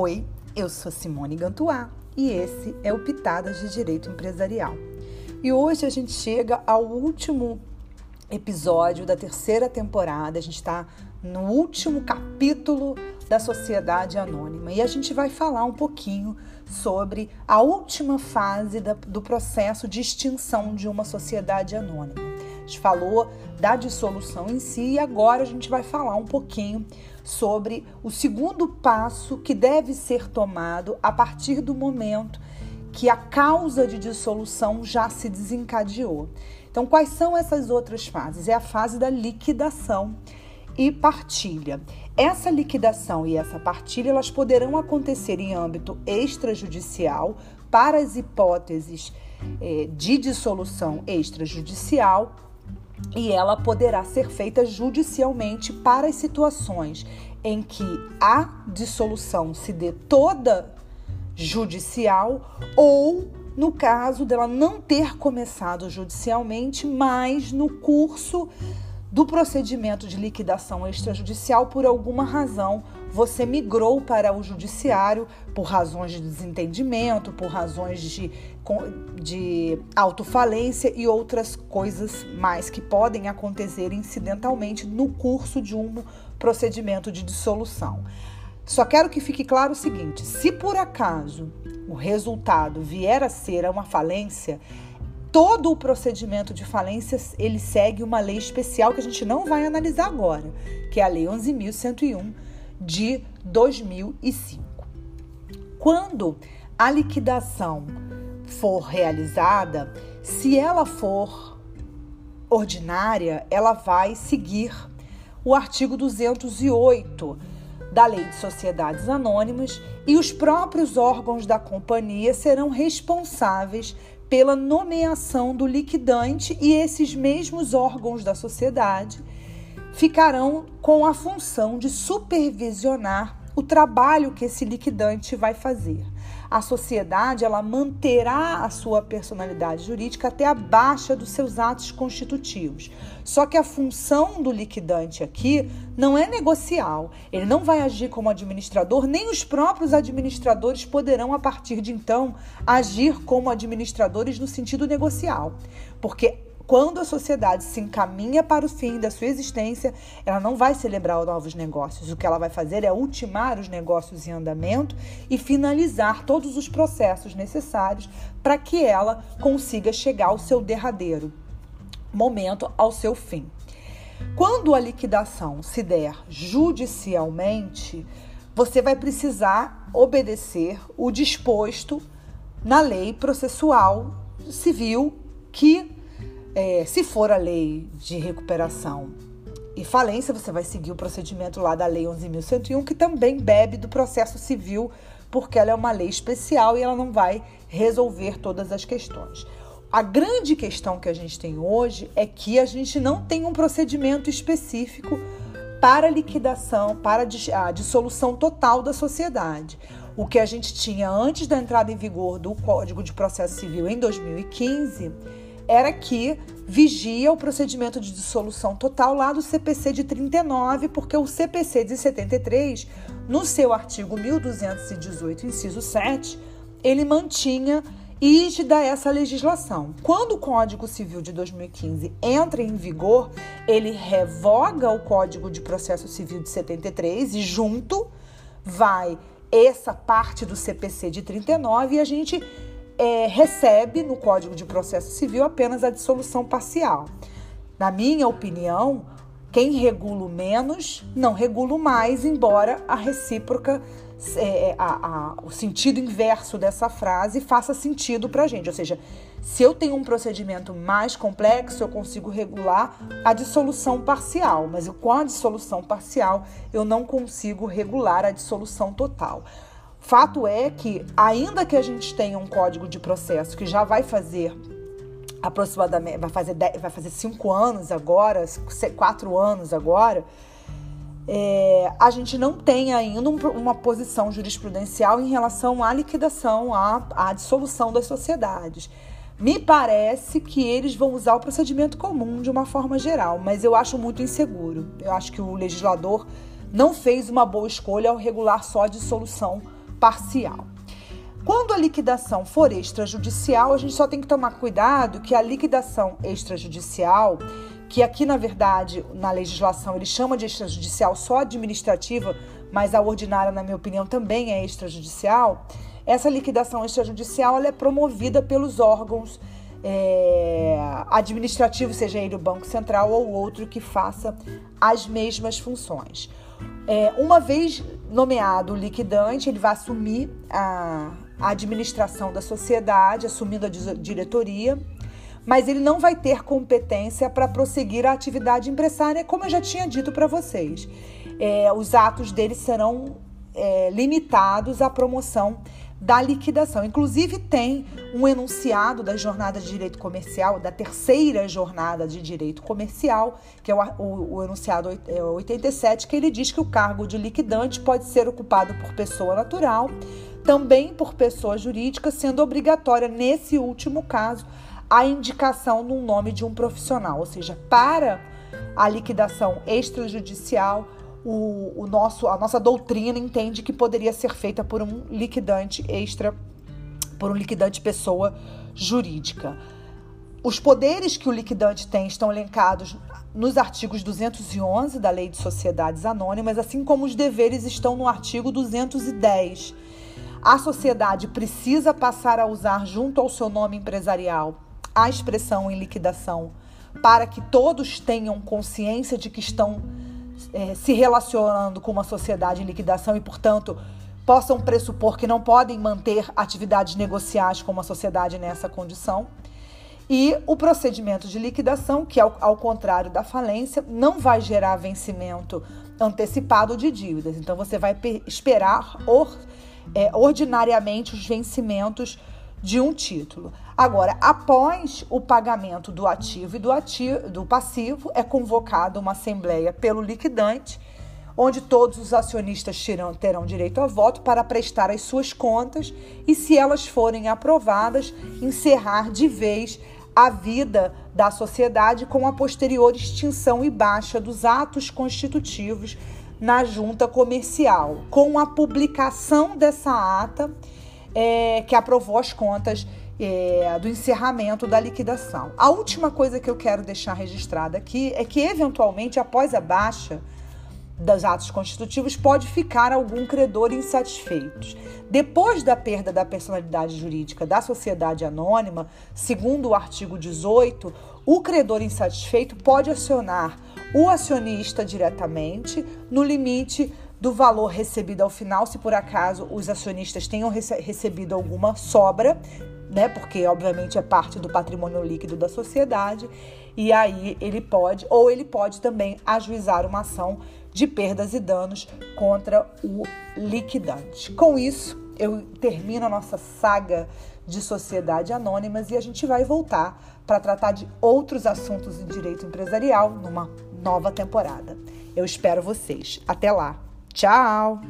Oi, eu sou Simone Gantuá e esse é o Pitadas de Direito Empresarial. E hoje a gente chega ao último episódio da terceira temporada, a gente está no último capítulo da Sociedade Anônima e a gente vai falar um pouquinho sobre a última fase da, do processo de extinção de uma sociedade anônima. Gente falou da dissolução em si e agora a gente vai falar um pouquinho sobre o segundo passo que deve ser tomado a partir do momento que a causa de dissolução já se desencadeou. Então, quais são essas outras fases? É a fase da liquidação e partilha. Essa liquidação e essa partilha elas poderão acontecer em âmbito extrajudicial para as hipóteses eh, de dissolução extrajudicial e ela poderá ser feita judicialmente para as situações em que a dissolução se dê toda judicial ou no caso dela não ter começado judicialmente, mas no curso do procedimento de liquidação extrajudicial, por alguma razão, você migrou para o judiciário por razões de desentendimento, por razões de, de autofalência e outras coisas mais que podem acontecer incidentalmente no curso de um procedimento de dissolução. Só quero que fique claro o seguinte: se por acaso o resultado vier a ser uma falência, todo o procedimento de falência ele segue uma lei especial que a gente não vai analisar agora, que é a Lei 11.101 de 2005. Quando a liquidação for realizada, se ela for ordinária, ela vai seguir o artigo 208 da Lei de Sociedades Anônimas e os próprios órgãos da companhia serão responsáveis pela nomeação do liquidante e esses mesmos órgãos da sociedade ficarão com a função de supervisionar o trabalho que esse liquidante vai fazer. A sociedade ela manterá a sua personalidade jurídica até a baixa dos seus atos constitutivos. Só que a função do liquidante aqui não é negocial. Ele não vai agir como administrador, nem os próprios administradores poderão a partir de então agir como administradores no sentido negocial, porque quando a sociedade se encaminha para o fim da sua existência, ela não vai celebrar novos negócios. O que ela vai fazer é ultimar os negócios em andamento e finalizar todos os processos necessários para que ela consiga chegar ao seu derradeiro momento, ao seu fim. Quando a liquidação se der judicialmente, você vai precisar obedecer o disposto na lei processual civil que é, se for a lei de recuperação e falência, você vai seguir o procedimento lá da Lei 11.101, que também bebe do processo civil, porque ela é uma lei especial e ela não vai resolver todas as questões. A grande questão que a gente tem hoje é que a gente não tem um procedimento específico para liquidação, para a dissolução total da sociedade. O que a gente tinha antes da entrada em vigor do Código de Processo Civil em 2015 era que vigia o procedimento de dissolução total lá do CPC de 39, porque o CPC de 73, no seu artigo 1218, inciso 7, ele mantinha rígida essa legislação. Quando o Código Civil de 2015 entra em vigor, ele revoga o Código de Processo Civil de 73 e junto vai essa parte do CPC de 39 e a gente é, recebe no Código de Processo Civil apenas a dissolução parcial. Na minha opinião, quem regula menos não regula mais, embora a recíproca, é, é a, a, o sentido inverso dessa frase faça sentido para a gente. Ou seja, se eu tenho um procedimento mais complexo, eu consigo regular a dissolução parcial, mas com a dissolução parcial eu não consigo regular a dissolução total. Fato é que, ainda que a gente tenha um código de processo que já vai fazer aproximadamente, vai fazer, dez, vai fazer cinco anos agora, quatro anos agora, é, a gente não tem ainda um, uma posição jurisprudencial em relação à liquidação, à, à dissolução das sociedades. Me parece que eles vão usar o procedimento comum de uma forma geral, mas eu acho muito inseguro. Eu acho que o legislador não fez uma boa escolha ao regular só a dissolução parcial. Quando a liquidação for extrajudicial, a gente só tem que tomar cuidado que a liquidação extrajudicial, que aqui na verdade na legislação ele chama de extrajudicial só administrativa, mas a ordinária, na minha opinião, também é extrajudicial. Essa liquidação extrajudicial ela é promovida pelos órgãos é, administrativos, seja ele o Banco Central ou outro que faça as mesmas funções. É, uma vez nomeado o liquidante, ele vai assumir a, a administração da sociedade, assumindo a diretoria, mas ele não vai ter competência para prosseguir a atividade empresária, como eu já tinha dito para vocês. É, os atos dele serão é, limitados à promoção da liquidação. Inclusive, tem um enunciado da jornada de direito comercial, da terceira jornada de direito comercial, que é o, o, o enunciado 87, é que ele diz que o cargo de liquidante pode ser ocupado por pessoa natural, também por pessoa jurídica, sendo obrigatória, nesse último caso, a indicação no nome de um profissional, ou seja, para a liquidação extrajudicial o, o nosso, a nossa doutrina entende que poderia ser feita por um liquidante extra, por um liquidante pessoa jurídica. Os poderes que o liquidante tem estão elencados nos artigos 211 da Lei de Sociedades Anônimas, assim como os deveres estão no artigo 210. A sociedade precisa passar a usar, junto ao seu nome empresarial, a expressão em liquidação, para que todos tenham consciência de que estão é, se relacionando com uma sociedade em liquidação e, portanto, possam pressupor que não podem manter atividades negociais com uma sociedade nessa condição. E o procedimento de liquidação, que ao, ao contrário da falência, não vai gerar vencimento antecipado de dívidas. Então, você vai esperar or, é, ordinariamente os vencimentos de um título. Agora, após o pagamento do ativo e do, ativo, do passivo, é convocada uma assembleia pelo liquidante, onde todos os acionistas terão, terão direito a voto para prestar as suas contas e, se elas forem aprovadas, encerrar de vez a vida da sociedade com a posterior extinção e baixa dos atos constitutivos na junta comercial, com a publicação dessa ata é, que aprovou as contas é, do encerramento da liquidação. A última coisa que eu quero deixar registrada aqui é que, eventualmente, após a baixa dos atos constitutivos, pode ficar algum credor insatisfeito. Depois da perda da personalidade jurídica da sociedade anônima, segundo o artigo 18, o credor insatisfeito pode acionar o acionista diretamente no limite do valor recebido ao final, se por acaso os acionistas tenham rece recebido alguma sobra, né? Porque obviamente é parte do patrimônio líquido da sociedade, e aí ele pode, ou ele pode também ajuizar uma ação de perdas e danos contra o liquidante. Com isso, eu termino a nossa saga de sociedade anônimas e a gente vai voltar para tratar de outros assuntos em direito empresarial numa nova temporada. Eu espero vocês. Até lá! Tchau!